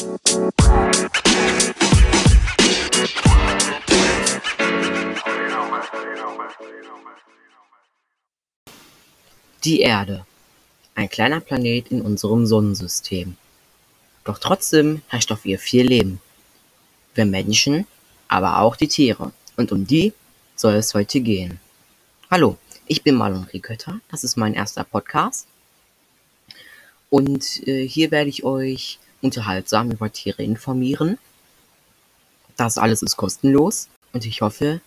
Die Erde. Ein kleiner Planet in unserem Sonnensystem. Doch trotzdem herrscht auf ihr viel Leben. Wir Menschen, aber auch die Tiere. Und um die soll es heute gehen. Hallo, ich bin Marlon Rikötter. Das ist mein erster Podcast. Und äh, hier werde ich euch unterhaltsam über Tiere informieren. Das alles ist kostenlos. Und ich hoffe,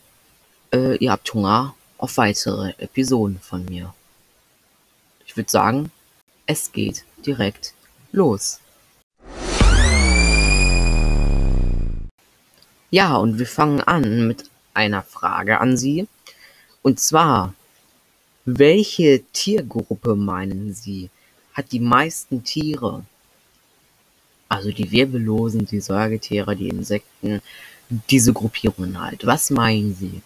äh, ihr habt Hunger auf weitere Episoden von mir. Ich würde sagen, es geht direkt los. Ja, und wir fangen an mit einer Frage an Sie. Und zwar, welche Tiergruppe meinen Sie hat die meisten Tiere? Also die Wirbellosen, die Säugetiere, die Insekten, diese Gruppierungen halt. Was meinen Sie?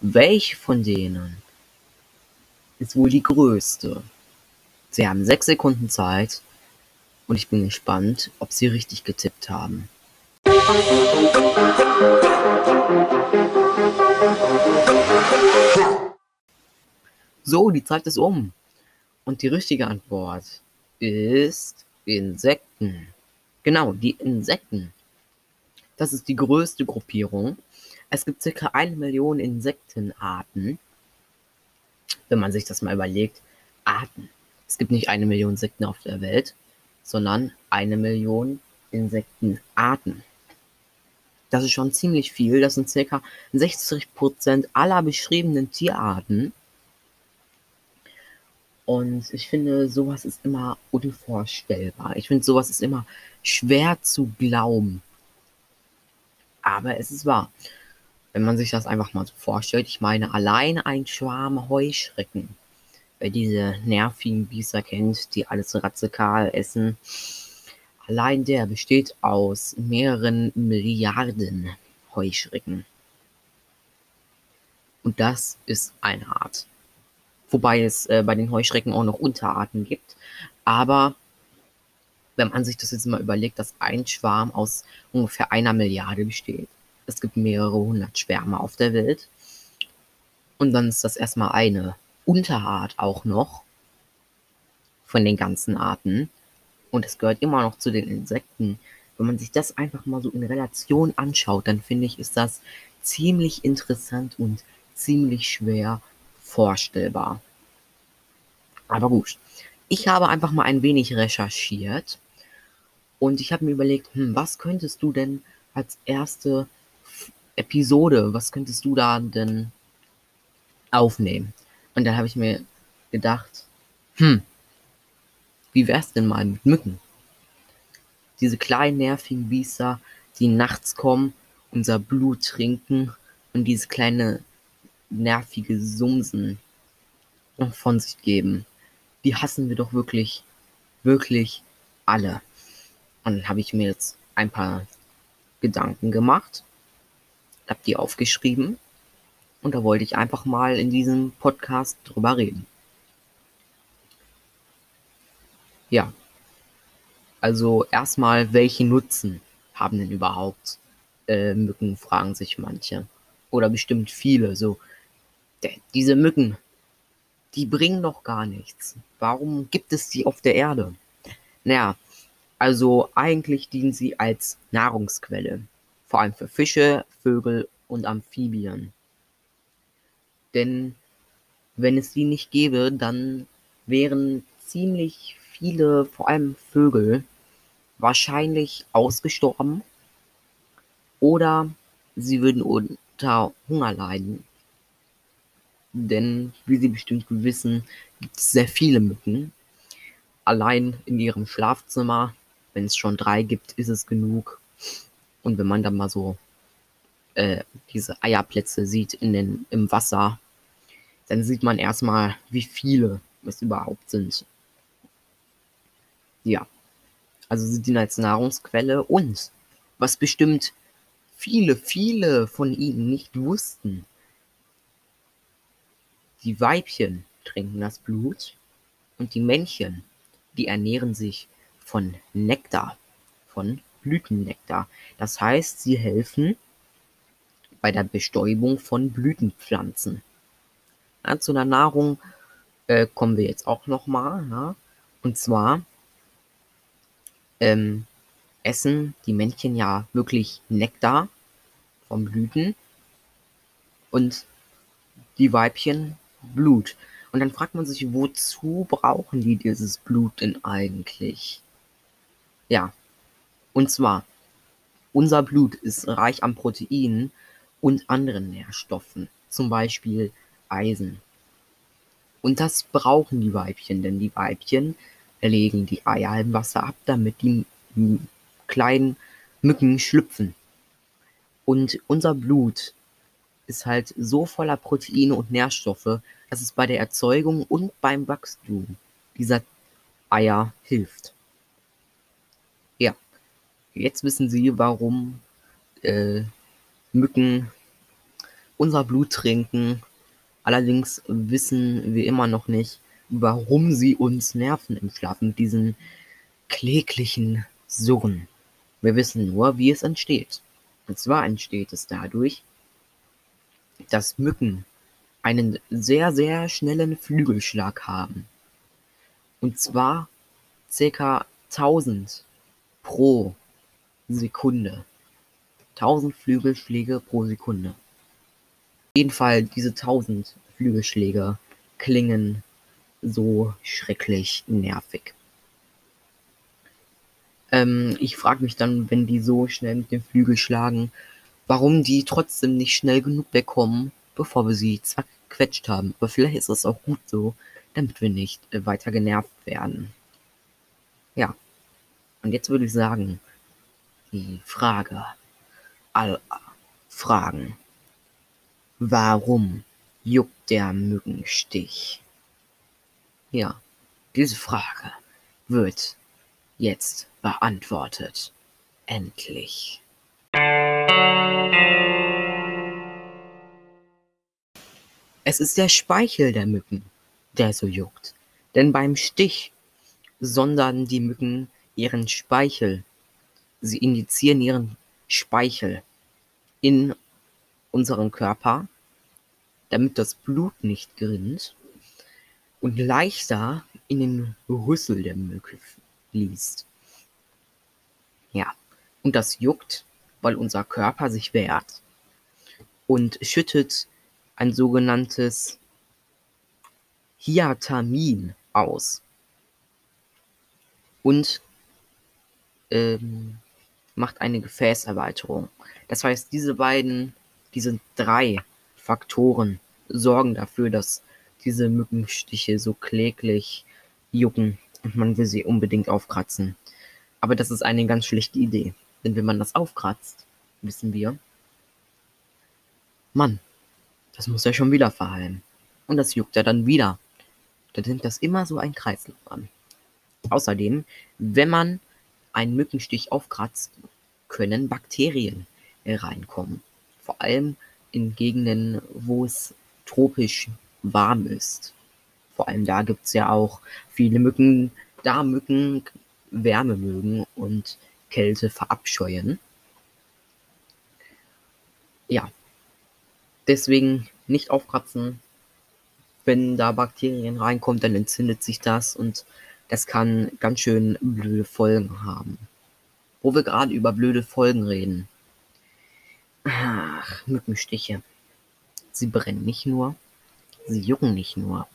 Welche von denen ist wohl die größte? Sie haben sechs Sekunden Zeit und ich bin gespannt, ob Sie richtig getippt haben. So, die Zeit ist um. Und die richtige Antwort ist Insekten. Genau, die Insekten. Das ist die größte Gruppierung. Es gibt circa eine Million Insektenarten. Wenn man sich das mal überlegt. Arten. Es gibt nicht eine Million Insekten auf der Welt, sondern eine Million Insektenarten. Das ist schon ziemlich viel. Das sind circa 60% aller beschriebenen Tierarten. Und ich finde, sowas ist immer unvorstellbar. Ich finde, sowas ist immer schwer zu glauben. Aber es ist wahr. Wenn man sich das einfach mal so vorstellt, ich meine, allein ein Schwarm Heuschrecken wer diese nervigen Biester kennt, die alles radikal essen. Allein der besteht aus mehreren Milliarden Heuschrecken. Und das ist eine Art. Wobei es äh, bei den Heuschrecken auch noch Unterarten gibt. Aber wenn man sich das jetzt mal überlegt, dass ein Schwarm aus ungefähr einer Milliarde besteht. Es gibt mehrere hundert Schwärme auf der Welt. Und dann ist das erstmal eine Unterart auch noch von den ganzen Arten. Und es gehört immer noch zu den Insekten. Wenn man sich das einfach mal so in Relation anschaut, dann finde ich, ist das ziemlich interessant und ziemlich schwer vorstellbar. Aber gut, ich habe einfach mal ein wenig recherchiert und ich habe mir überlegt, hm, was könntest du denn als erste Episode, was könntest du da denn aufnehmen? Und dann habe ich mir gedacht, hm, wie wär's denn mal mit Mücken? Diese kleinen nervigen Biester, die nachts kommen, unser Blut trinken und dieses kleine nervige Sumsen von sich geben. Die hassen wir doch wirklich, wirklich alle. Und dann habe ich mir jetzt ein paar Gedanken gemacht, habe die aufgeschrieben und da wollte ich einfach mal in diesem Podcast drüber reden. Ja. Also erstmal, welche Nutzen haben denn überhaupt äh, Mücken, fragen sich manche. Oder bestimmt viele. So, diese Mücken, die bringen doch gar nichts. Warum gibt es sie auf der Erde? Naja, also eigentlich dienen sie als Nahrungsquelle. Vor allem für Fische, Vögel und Amphibien. Denn wenn es die nicht gäbe, dann wären ziemlich viele, vor allem Vögel, wahrscheinlich ausgestorben oder sie würden unter Hunger leiden. Denn, wie Sie bestimmt wissen, gibt es sehr viele Mücken. Allein in ihrem Schlafzimmer, wenn es schon drei gibt, ist es genug. Und wenn man dann mal so äh, diese Eierplätze sieht in den, im Wasser, dann sieht man erstmal, wie viele es überhaupt sind. Ja, also sie dienen als Nahrungsquelle und was bestimmt viele, viele von ihnen nicht wussten, die Weibchen trinken das Blut und die Männchen, die ernähren sich von Nektar von Blütennektar. Das heißt, sie helfen bei der Bestäubung von Blütenpflanzen. Ja, zu der Nahrung äh, kommen wir jetzt auch nochmal. Ja? Und zwar ähm, essen die Männchen ja wirklich Nektar von Blüten und die Weibchen Blut. Und dann fragt man sich, wozu brauchen die dieses Blut denn eigentlich? Ja, und zwar, unser Blut ist reich an Proteinen und anderen Nährstoffen, zum Beispiel Eisen. Und das brauchen die Weibchen, denn die Weibchen legen die Eier im Wasser ab, damit die kleinen Mücken schlüpfen. Und unser Blut ist halt so voller Proteine und Nährstoffe, dass es bei der Erzeugung und beim Wachstum dieser Eier hilft. Jetzt wissen Sie, warum äh, Mücken unser Blut trinken. Allerdings wissen wir immer noch nicht, warum sie uns nerven im Schlaf mit diesen kläglichen Surren. Wir wissen nur, wie es entsteht. Und zwar entsteht es dadurch, dass Mücken einen sehr, sehr schnellen Flügelschlag haben. Und zwar ca. 1000 pro Sekunde. 1000 Flügelschläge pro Sekunde. Auf jeden Fall diese 1000 Flügelschläge klingen so schrecklich nervig. Ähm, ich frage mich dann, wenn die so schnell mit dem Flügel schlagen, warum die trotzdem nicht schnell genug wegkommen, bevor wir sie zerquetscht haben. Aber vielleicht ist das auch gut so, damit wir nicht äh, weiter genervt werden. Ja. Und jetzt würde ich sagen, die Frage aller Fragen. Warum juckt der Mückenstich? Ja, diese Frage wird jetzt beantwortet. Endlich. Es ist der Speichel der Mücken, der so juckt. Denn beim Stich sondern die Mücken ihren Speichel. Sie injizieren ihren Speichel in unseren Körper, damit das Blut nicht gerinnt und leichter in den Rüssel der Mücke fließt. Ja, und das juckt, weil unser Körper sich wehrt und schüttet ein sogenanntes Hiatamin aus und ähm, macht eine Gefäßerweiterung. Das heißt, diese beiden, diese drei Faktoren sorgen dafür, dass diese Mückenstiche so kläglich jucken und man will sie unbedingt aufkratzen. Aber das ist eine ganz schlechte Idee, denn wenn man das aufkratzt, wissen wir, Mann, das muss ja schon wieder verheilen. Und das juckt ja dann wieder. Dann nimmt das immer so ein Kreislauf an. Außerdem, wenn man einen Mückenstich aufkratzt, können Bakterien reinkommen. Vor allem in Gegenden, wo es tropisch warm ist. Vor allem da gibt es ja auch viele Mücken, da Mücken Wärme mögen und Kälte verabscheuen. Ja, Deswegen nicht aufkratzen. Wenn da Bakterien reinkommen, dann entzündet sich das und das kann ganz schön blöde Folgen haben. Wo wir gerade über blöde Folgen reden. Ach, Mückenstiche. Sie brennen nicht nur, sie jucken nicht nur.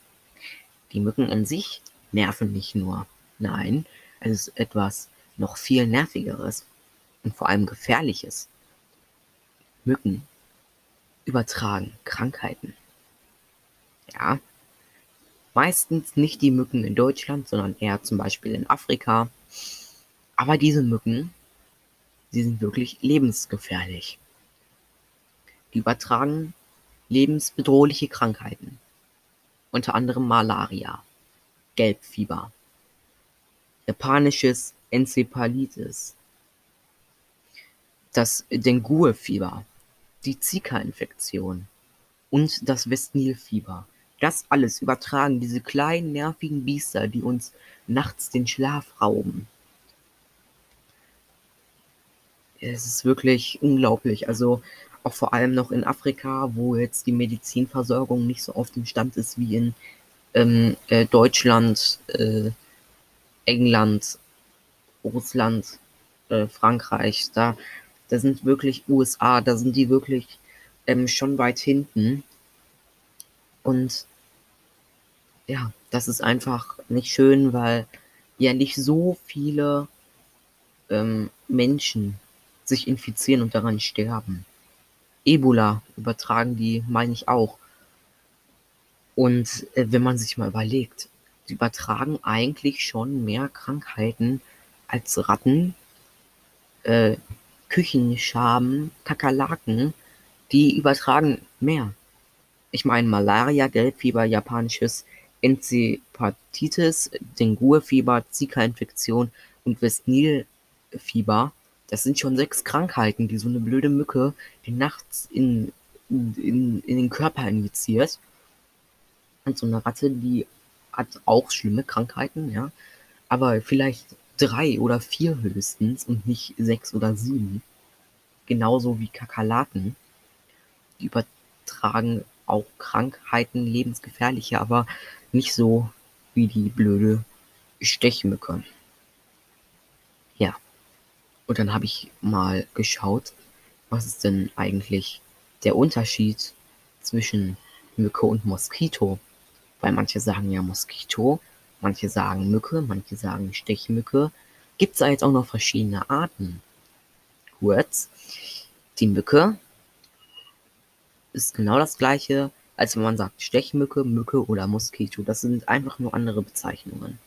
Die Mücken an sich nerven nicht nur. Nein, es ist etwas noch viel nervigeres und vor allem gefährliches. Mücken übertragen Krankheiten. Ja, meistens nicht die Mücken in Deutschland, sondern eher zum Beispiel in Afrika. Aber diese Mücken, sie sind wirklich lebensgefährlich. Die übertragen lebensbedrohliche Krankheiten, unter anderem Malaria, Gelbfieber, japanisches Enzephalitis, das Dengue-Fieber, die Zika-Infektion und das Westnilfieber. Das alles übertragen diese kleinen nervigen Biester, die uns nachts den Schlaf rauben. es ist wirklich unglaublich. Also auch vor allem noch in Afrika, wo jetzt die Medizinversorgung nicht so auf dem Stand ist wie in ähm, äh, Deutschland, äh, England, Russland, äh, Frankreich. Da, da sind wirklich USA, da sind die wirklich ähm, schon weit hinten. Und ja, das ist einfach nicht schön, weil ja nicht so viele ähm, Menschen sich infizieren und daran sterben. Ebola übertragen die, meine ich auch. Und äh, wenn man sich mal überlegt, die übertragen eigentlich schon mehr Krankheiten als Ratten, äh, Küchenschaben, Kakerlaken, die übertragen mehr. Ich meine Malaria, Gelbfieber, japanisches Enzephalitis, Dengue-Fieber, Zika-Infektion und West-Nil-Fieber das sind schon sechs Krankheiten, die so eine blöde Mücke, die nachts in, in, in den Körper injiziert. Und so eine Ratte, die hat auch schlimme Krankheiten, ja. Aber vielleicht drei oder vier höchstens und nicht sechs oder sieben. Genauso wie Kakerlaken. Die übertragen auch Krankheiten, lebensgefährliche, aber nicht so wie die blöde Stechmücke. Ja. Und dann habe ich mal geschaut, was ist denn eigentlich der Unterschied zwischen Mücke und Moskito? Weil manche sagen ja Moskito, manche sagen Mücke, manche sagen Stechmücke. Gibt es da jetzt auch noch verschiedene Arten? Kurz, die Mücke ist genau das gleiche, als wenn man sagt Stechmücke, Mücke oder Moskito. Das sind einfach nur andere Bezeichnungen.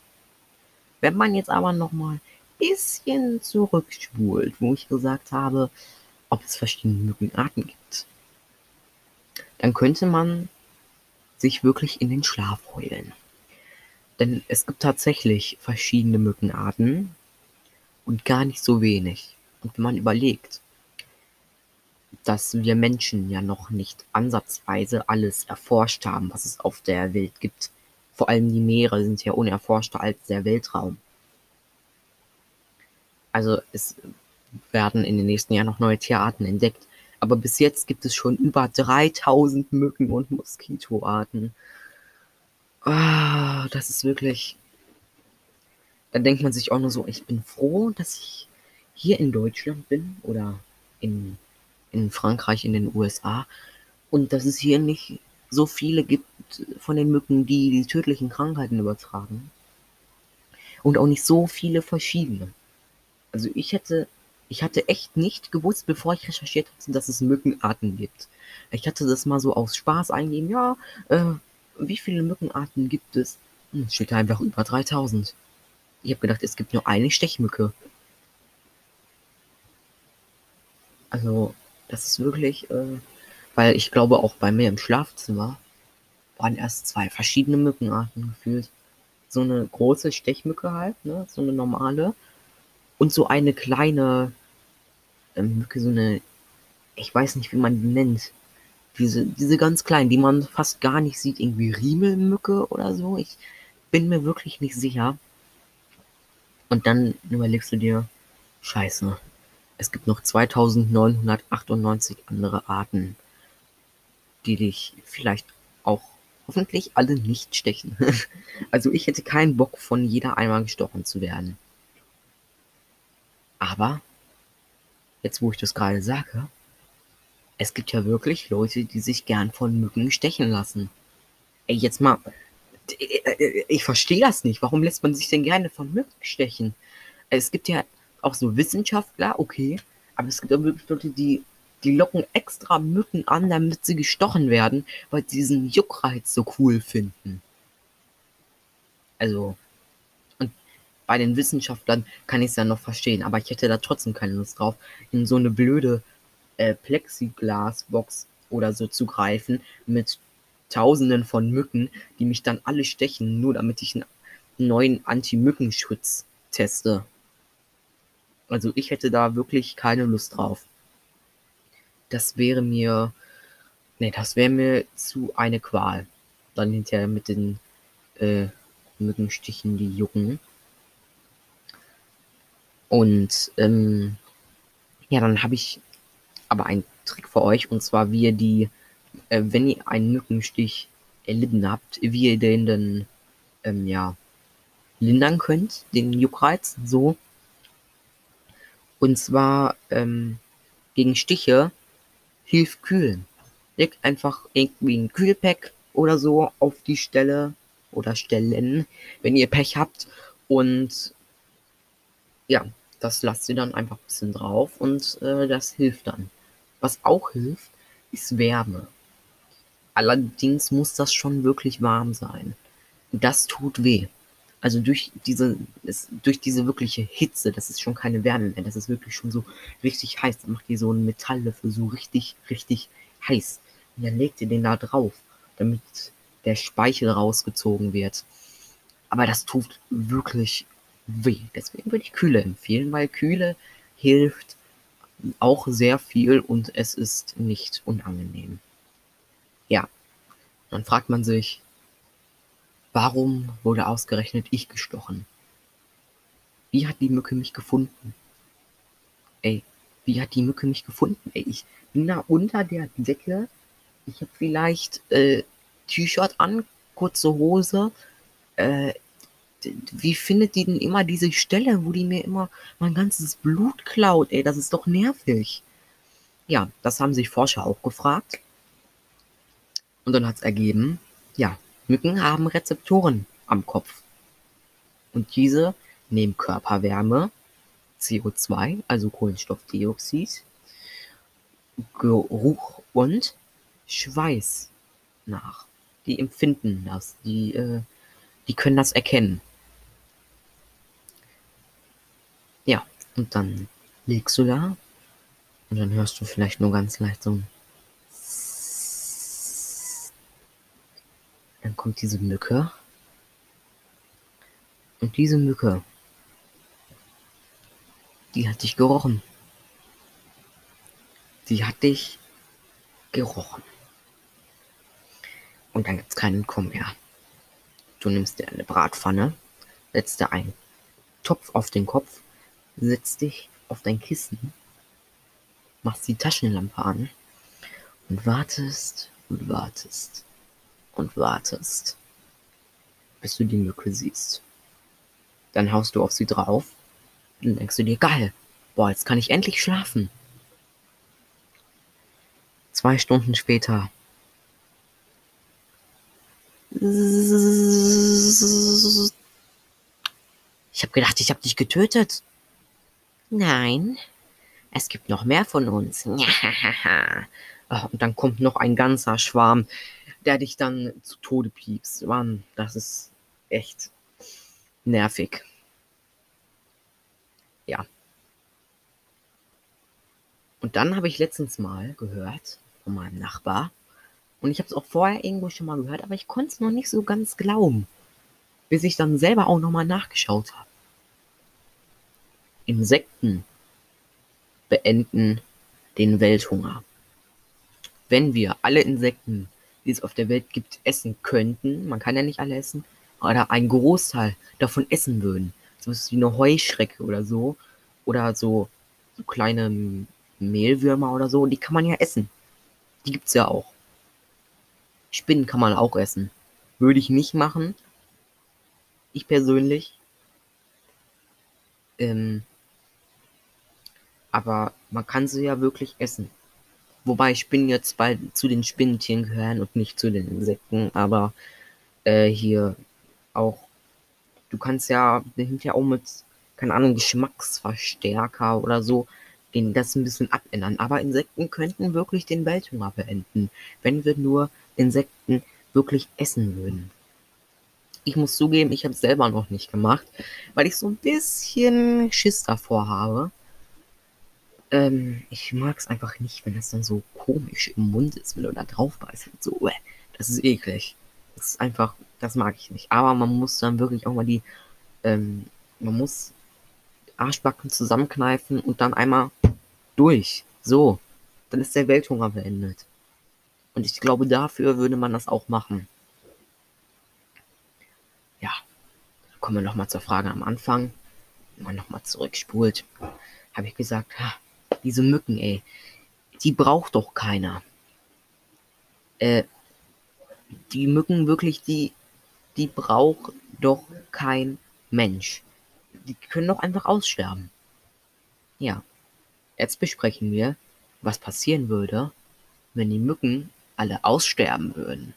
Wenn man jetzt aber nochmal bisschen zurückspult, wo ich gesagt habe, ob es verschiedene Mückenarten gibt, dann könnte man sich wirklich in den Schlaf heulen. Denn es gibt tatsächlich verschiedene Mückenarten und gar nicht so wenig. Und wenn man überlegt, dass wir Menschen ja noch nicht ansatzweise alles erforscht haben, was es auf der Welt gibt. Vor allem die Meere sind ja unerforschter als der Weltraum. Also es werden in den nächsten Jahren noch neue Tierarten entdeckt. Aber bis jetzt gibt es schon über 3000 Mücken- und Moskitoarten. Ah, das ist wirklich. Da denkt man sich auch nur so, ich bin froh, dass ich hier in Deutschland bin oder in, in Frankreich, in den USA und dass es hier nicht so viele gibt von den Mücken, die die tödlichen Krankheiten übertragen. Und auch nicht so viele verschiedene. Also ich hätte, ich hatte echt nicht gewusst, bevor ich recherchiert hatte, dass es Mückenarten gibt. Ich hatte das mal so aus Spaß eingeben, ja, äh, wie viele Mückenarten gibt es? Hm, steht da einfach über 3000. Ich habe gedacht, es gibt nur eine Stechmücke. Also, das ist wirklich, äh, weil ich glaube, auch bei mir im Schlafzimmer waren erst zwei verschiedene Mückenarten gefühlt. So eine große Stechmücke halt, ne, so eine normale und so eine kleine ähm, Mücke, so eine, ich weiß nicht, wie man die nennt. Diese, diese ganz kleinen, die man fast gar nicht sieht, irgendwie Riemelmücke oder so. Ich bin mir wirklich nicht sicher. Und dann überlegst du dir, scheiße, es gibt noch 2998 andere Arten, die dich vielleicht auch hoffentlich alle nicht stechen. also ich hätte keinen Bock von jeder einmal gestochen zu werden. Aber, jetzt wo ich das gerade sage, es gibt ja wirklich Leute, die sich gern von Mücken stechen lassen. Ey, jetzt mal, ich verstehe das nicht. Warum lässt man sich denn gerne von Mücken stechen? Es gibt ja auch so Wissenschaftler, okay, aber es gibt auch wirklich Leute, die, die locken extra Mücken an, damit sie gestochen werden, weil sie diesen Juckreiz so cool finden. Also, bei den Wissenschaftlern kann ich es ja noch verstehen, aber ich hätte da trotzdem keine Lust drauf, in so eine blöde äh, Plexiglasbox oder so zu greifen mit Tausenden von Mücken, die mich dann alle stechen, nur damit ich einen neuen Anti-Mückenschutz teste. Also ich hätte da wirklich keine Lust drauf. Das wäre mir, nee, das wäre mir zu eine Qual. Dann hinterher mit den äh, Mückenstichen, die jucken. Und ähm, Ja, dann habe ich aber einen Trick für euch und zwar, wie ihr die, äh, wenn ihr einen Mückenstich erlitten habt, wie ihr den dann, ähm, ja, lindern könnt, den Juckreiz, so. Und zwar, ähm, gegen Stiche hilft kühlen. Legt einfach irgendwie ein Kühlpack oder so auf die Stelle oder Stellen, wenn ihr Pech habt. Und ja, das lasst ihr dann einfach ein bisschen drauf und äh, das hilft dann. Was auch hilft, ist Wärme. Allerdings muss das schon wirklich warm sein. Das tut weh. Also durch diese, es, durch diese wirkliche Hitze, das ist schon keine Wärme mehr, das ist wirklich schon so richtig heiß. Dann macht ihr so einen Metalllöffel so richtig, richtig heiß. Und dann legt ihr den da drauf, damit der Speichel rausgezogen wird. Aber das tut wirklich weh. Deswegen würde ich Kühle empfehlen, weil Kühle hilft auch sehr viel und es ist nicht unangenehm. Ja, dann fragt man sich, warum wurde ausgerechnet ich gestochen? Wie hat die Mücke mich gefunden? Ey, wie hat die Mücke mich gefunden? Ey, ich bin da unter der Decke. Ich habe vielleicht äh, T-Shirt an, kurze Hose. Äh, wie findet die denn immer diese Stelle, wo die mir immer mein ganzes Blut klaut? Ey, das ist doch nervig. Ja, das haben sich Forscher auch gefragt. Und dann hat es ergeben, ja, Mücken haben Rezeptoren am Kopf. Und diese nehmen Körperwärme, CO2, also Kohlenstoffdioxid, Geruch und Schweiß nach. Die empfinden das, die, äh, die können das erkennen. Ja, und dann liegst du da und dann hörst du vielleicht nur ganz leicht so ein Dann kommt diese Mücke. Und diese Mücke, die hat dich gerochen. Die hat dich gerochen. Und dann gibt's keinen Komm mehr. Du nimmst dir eine Bratpfanne, setzt dir einen Topf auf den Kopf, setzt dich auf dein Kissen, machst die Taschenlampe an und wartest und wartest und wartest, bis du die Mücke siehst. Dann haust du auf sie drauf und denkst du dir, geil, boah, jetzt kann ich endlich schlafen. Zwei Stunden später. Ich habe gedacht, ich habe dich getötet. Nein, es gibt noch mehr von uns. Ah, und dann kommt noch ein ganzer Schwarm der dich dann zu Tode piepst. Mann, das ist echt nervig. Ja. Und dann habe ich letztens mal gehört von meinem Nachbar, und ich habe es auch vorher irgendwo schon mal gehört, aber ich konnte es noch nicht so ganz glauben, bis ich dann selber auch nochmal nachgeschaut habe. Insekten beenden den Welthunger. Wenn wir alle Insekten die es auf der Welt gibt, essen könnten, man kann ja nicht alle essen, oder einen Großteil davon essen würden. So was wie eine Heuschrecke oder so. Oder so, so kleine Mehlwürmer oder so, die kann man ja essen. Die gibt's ja auch. Spinnen kann man auch essen. Würde ich nicht machen. Ich persönlich. Ähm, aber man kann sie ja wirklich essen. Wobei Spinnen jetzt bald zu den Spinnentieren gehören und nicht zu den Insekten, aber äh, hier auch, du kannst ja hinterher auch mit, keine Ahnung, Geschmacksverstärker oder so den das ein bisschen abändern. Aber Insekten könnten wirklich den Welthunger beenden, wenn wir nur Insekten wirklich essen würden. Ich muss zugeben, ich habe es selber noch nicht gemacht, weil ich so ein bisschen Schiss davor habe. Ähm, ich mag es einfach nicht, wenn das dann so komisch im Mund ist, wenn du da drauf beißt. So, äh, das ist eklig. Das ist einfach, das mag ich nicht. Aber man muss dann wirklich auch mal die, ähm, man muss Arschbacken zusammenkneifen und dann einmal durch. So, dann ist der Welthunger beendet. Und ich glaube, dafür würde man das auch machen. Ja, kommen wir nochmal zur Frage am Anfang. Wenn man nochmal zurückspult, habe ich gesagt, ha, diese Mücken, ey, die braucht doch keiner. Äh, die Mücken wirklich, die, die braucht doch kein Mensch. Die können doch einfach aussterben. Ja, jetzt besprechen wir, was passieren würde, wenn die Mücken alle aussterben würden.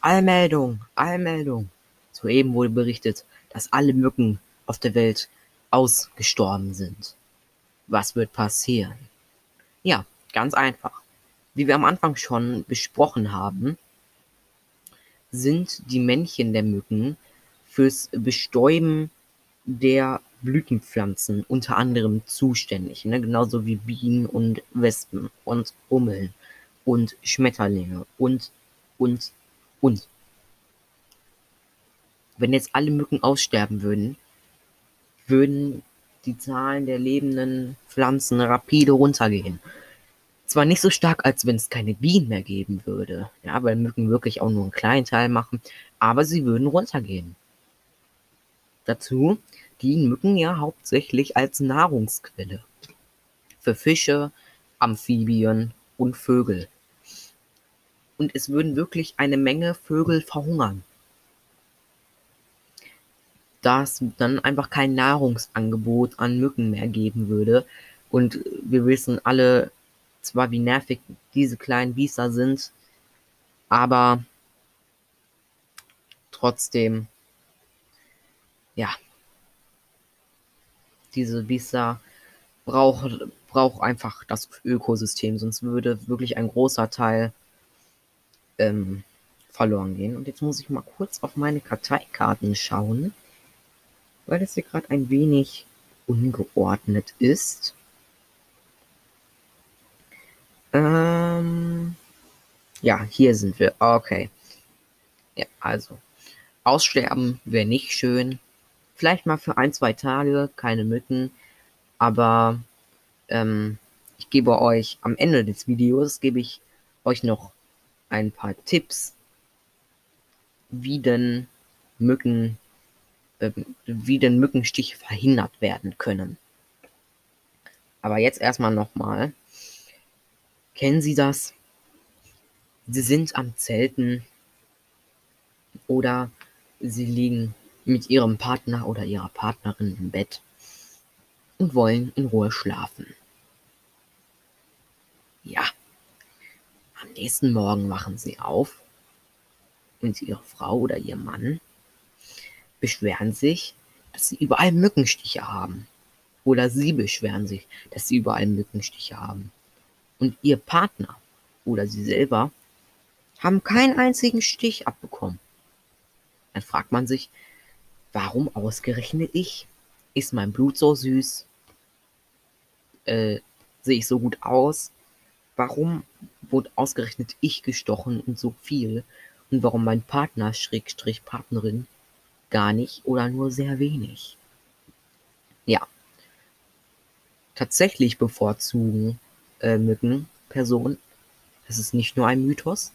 Allmeldung, Allmeldung. Soeben wurde berichtet, dass alle Mücken auf der Welt ausgestorben sind. Was wird passieren? Ja, ganz einfach. Wie wir am Anfang schon besprochen haben, sind die Männchen der Mücken fürs Bestäuben der Blütenpflanzen unter anderem zuständig, ne? genauso wie Bienen und Wespen und Hummeln und Schmetterlinge und und und. Wenn jetzt alle Mücken aussterben würden, würden die Zahlen der lebenden Pflanzen rapide runtergehen. Zwar nicht so stark, als wenn es keine Bienen mehr geben würde, ja, weil Mücken wirklich auch nur einen kleinen Teil machen, aber sie würden runtergehen. Dazu dienen Mücken ja hauptsächlich als Nahrungsquelle für Fische, Amphibien und Vögel und es würden wirklich eine Menge Vögel verhungern. Da es dann einfach kein Nahrungsangebot an Mücken mehr geben würde. Und wir wissen alle zwar, wie nervig diese kleinen Biester sind, aber trotzdem, ja, diese Biester braucht, braucht einfach das Ökosystem, sonst würde wirklich ein großer Teil ähm, verloren gehen. Und jetzt muss ich mal kurz auf meine Karteikarten schauen, weil das hier gerade ein wenig ungeordnet ist. Ähm, ja, hier sind wir. Okay. Ja, also. Aussterben wäre nicht schön. Vielleicht mal für ein, zwei Tage, keine Mücken. Aber ähm, ich gebe euch am Ende des Videos, gebe ich euch noch ein paar Tipps, wie denn Mücken, wie denn Mückenstiche verhindert werden können. Aber jetzt erstmal nochmal. Kennen Sie das? Sie sind am Zelten oder Sie liegen mit Ihrem Partner oder Ihrer Partnerin im Bett und wollen in Ruhe schlafen. Ja, am nächsten Morgen wachen sie auf und ihre Frau oder ihr Mann beschweren sich, dass sie überall Mückenstiche haben. Oder sie beschweren sich, dass sie überall Mückenstiche haben. Und ihr Partner oder sie selber haben keinen einzigen Stich abbekommen. Dann fragt man sich, warum ausgerechnet ich? Ist mein Blut so süß? Äh, sehe ich so gut aus? Warum wurde ausgerechnet ich gestochen und so viel? Und warum mein Partner, Schrägstrich Partnerin, gar nicht oder nur sehr wenig? Ja. Tatsächlich bevorzugen äh, Mücken Personen. Das ist nicht nur ein Mythos.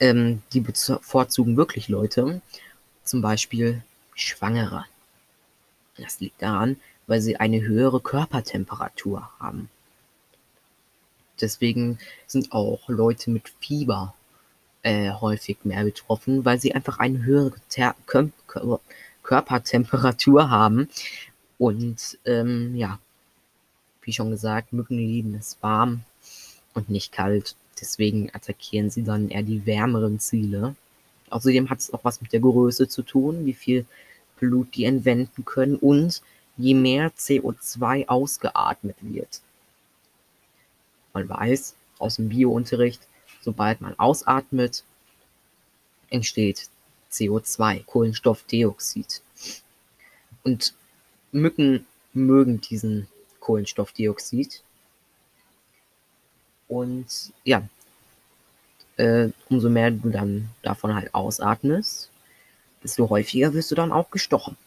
Ähm, die bevorzugen wirklich Leute. Zum Beispiel Schwangere. Das liegt daran, weil sie eine höhere Körpertemperatur haben. Deswegen sind auch Leute mit Fieber äh, häufig mehr betroffen, weil sie einfach eine höhere Ter Kör Körpertemperatur haben. Und ähm, ja, wie schon gesagt, Mücken lieben es warm und nicht kalt. Deswegen attackieren sie dann eher die wärmeren Ziele. Außerdem hat es auch was mit der Größe zu tun, wie viel Blut die entwenden können und je mehr CO2 ausgeatmet wird. Man weiß aus dem Biounterricht, sobald man ausatmet, entsteht CO2, Kohlenstoffdioxid. Und Mücken mögen diesen Kohlenstoffdioxid. Und ja, äh, umso mehr du dann davon halt ausatmest, desto häufiger wirst du dann auch gestochen.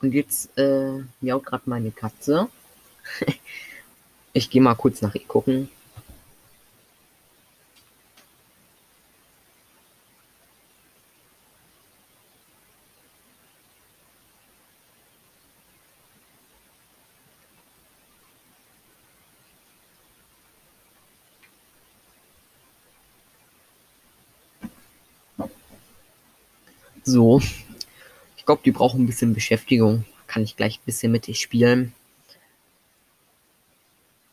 Und jetzt äh, miaut gerade meine Katze. Ich gehe mal kurz nach ihr gucken. So. Ich glaube, die brauchen ein bisschen Beschäftigung. Kann ich gleich ein bisschen mit dir spielen.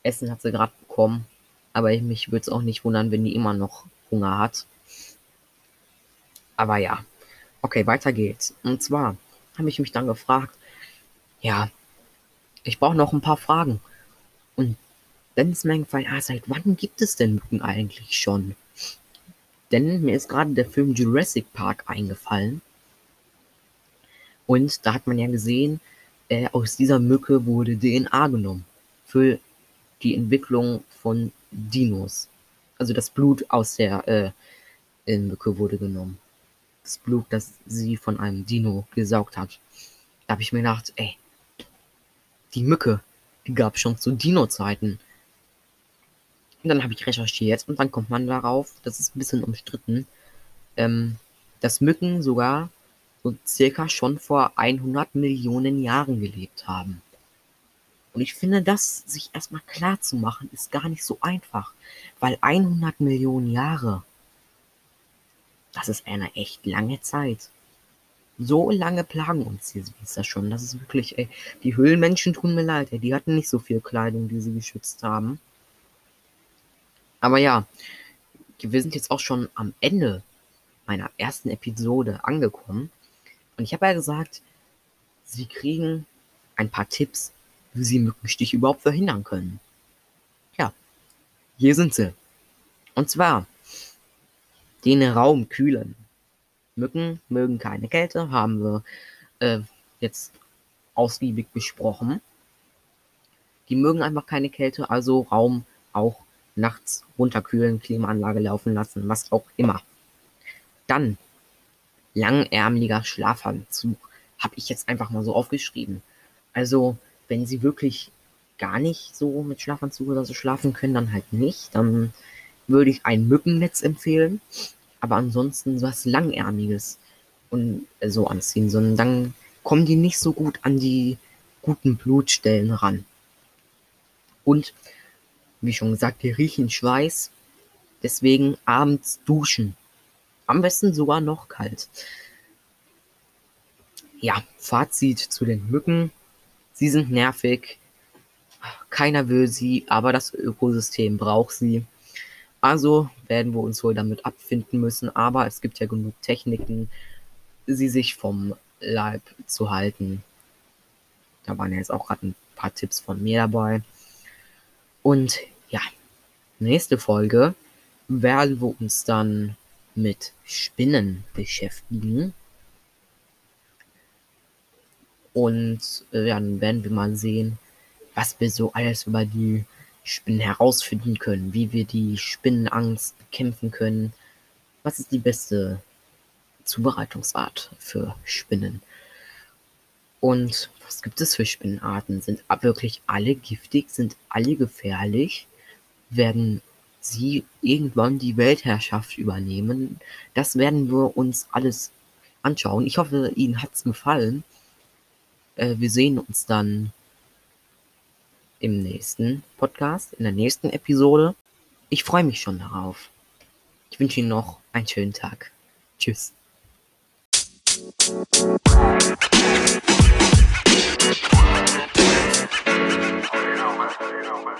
Essen hat sie gerade bekommen. Aber mich würde es auch nicht wundern, wenn die immer noch Hunger hat. Aber ja. Okay, weiter geht's. Und zwar habe ich mich dann gefragt, ja, ich brauche noch ein paar Fragen. Und dann ist mir eingefallen, ah, seit wann gibt es denn Mücken eigentlich schon? Denn mir ist gerade der Film Jurassic Park eingefallen. Und da hat man ja gesehen, äh, aus dieser Mücke wurde DNA genommen. Für die Entwicklung von Dinos. Also das Blut aus der äh, Mücke wurde genommen. Das Blut, das sie von einem Dino gesaugt hat. Da habe ich mir gedacht, ey, die Mücke, die gab es schon zu Dino-Zeiten. Und dann habe ich recherchiert und dann kommt man darauf, das ist ein bisschen umstritten, ähm, dass Mücken sogar so circa schon vor 100 Millionen Jahren gelebt haben. Und ich finde, das sich erstmal klar zu machen, ist gar nicht so einfach, weil 100 Millionen Jahre, das ist eine echt lange Zeit. So lange plagen uns die Biester schon. Das ist wirklich, ey, die Höhlenmenschen tun mir leid, ey, die hatten nicht so viel Kleidung, die sie geschützt haben. Aber ja, wir sind jetzt auch schon am Ende meiner ersten Episode angekommen. Und ich habe ja gesagt, Sie kriegen ein paar Tipps, Sie Mückenstich überhaupt verhindern können. Ja, hier sind sie. Und zwar den Raum kühlen. Mücken mögen keine Kälte, haben wir äh, jetzt ausgiebig besprochen. Die mögen einfach keine Kälte, also Raum auch nachts runterkühlen, Klimaanlage laufen lassen, was auch immer. Dann langärmeliger Schlafanzug. Habe ich jetzt einfach mal so aufgeschrieben. Also, wenn Sie wirklich gar nicht so mit Schlafanzug oder so schlafen können, dann halt nicht. Dann würde ich ein Mückennetz empfehlen. Aber ansonsten was Langärmiges und so anziehen, sondern dann kommen die nicht so gut an die guten Blutstellen ran. Und wie schon gesagt, die riechen Schweiß. Deswegen abends duschen. Am besten sogar noch kalt. Ja, Fazit zu den Mücken. Sie sind nervig. Keiner will sie, aber das Ökosystem braucht sie. Also werden wir uns wohl damit abfinden müssen, aber es gibt ja genug Techniken, sie sich vom Leib zu halten. Da waren ja jetzt auch gerade ein paar Tipps von mir dabei. Und ja, nächste Folge werden wir uns dann mit Spinnen beschäftigen. Und äh, dann werden wir mal sehen, was wir so alles über die Spinnen herausfinden können, wie wir die Spinnenangst bekämpfen können. Was ist die beste Zubereitungsart für Spinnen? Und was gibt es für Spinnenarten? Sind wirklich alle giftig? Sind alle gefährlich? Werden sie irgendwann die Weltherrschaft übernehmen? Das werden wir uns alles anschauen. Ich hoffe, Ihnen hat es gefallen. Äh, wir sehen uns dann im nächsten Podcast, in der nächsten Episode. Ich freue mich schon darauf. Ich wünsche Ihnen noch einen schönen Tag. Tschüss. You know, man. You know, man.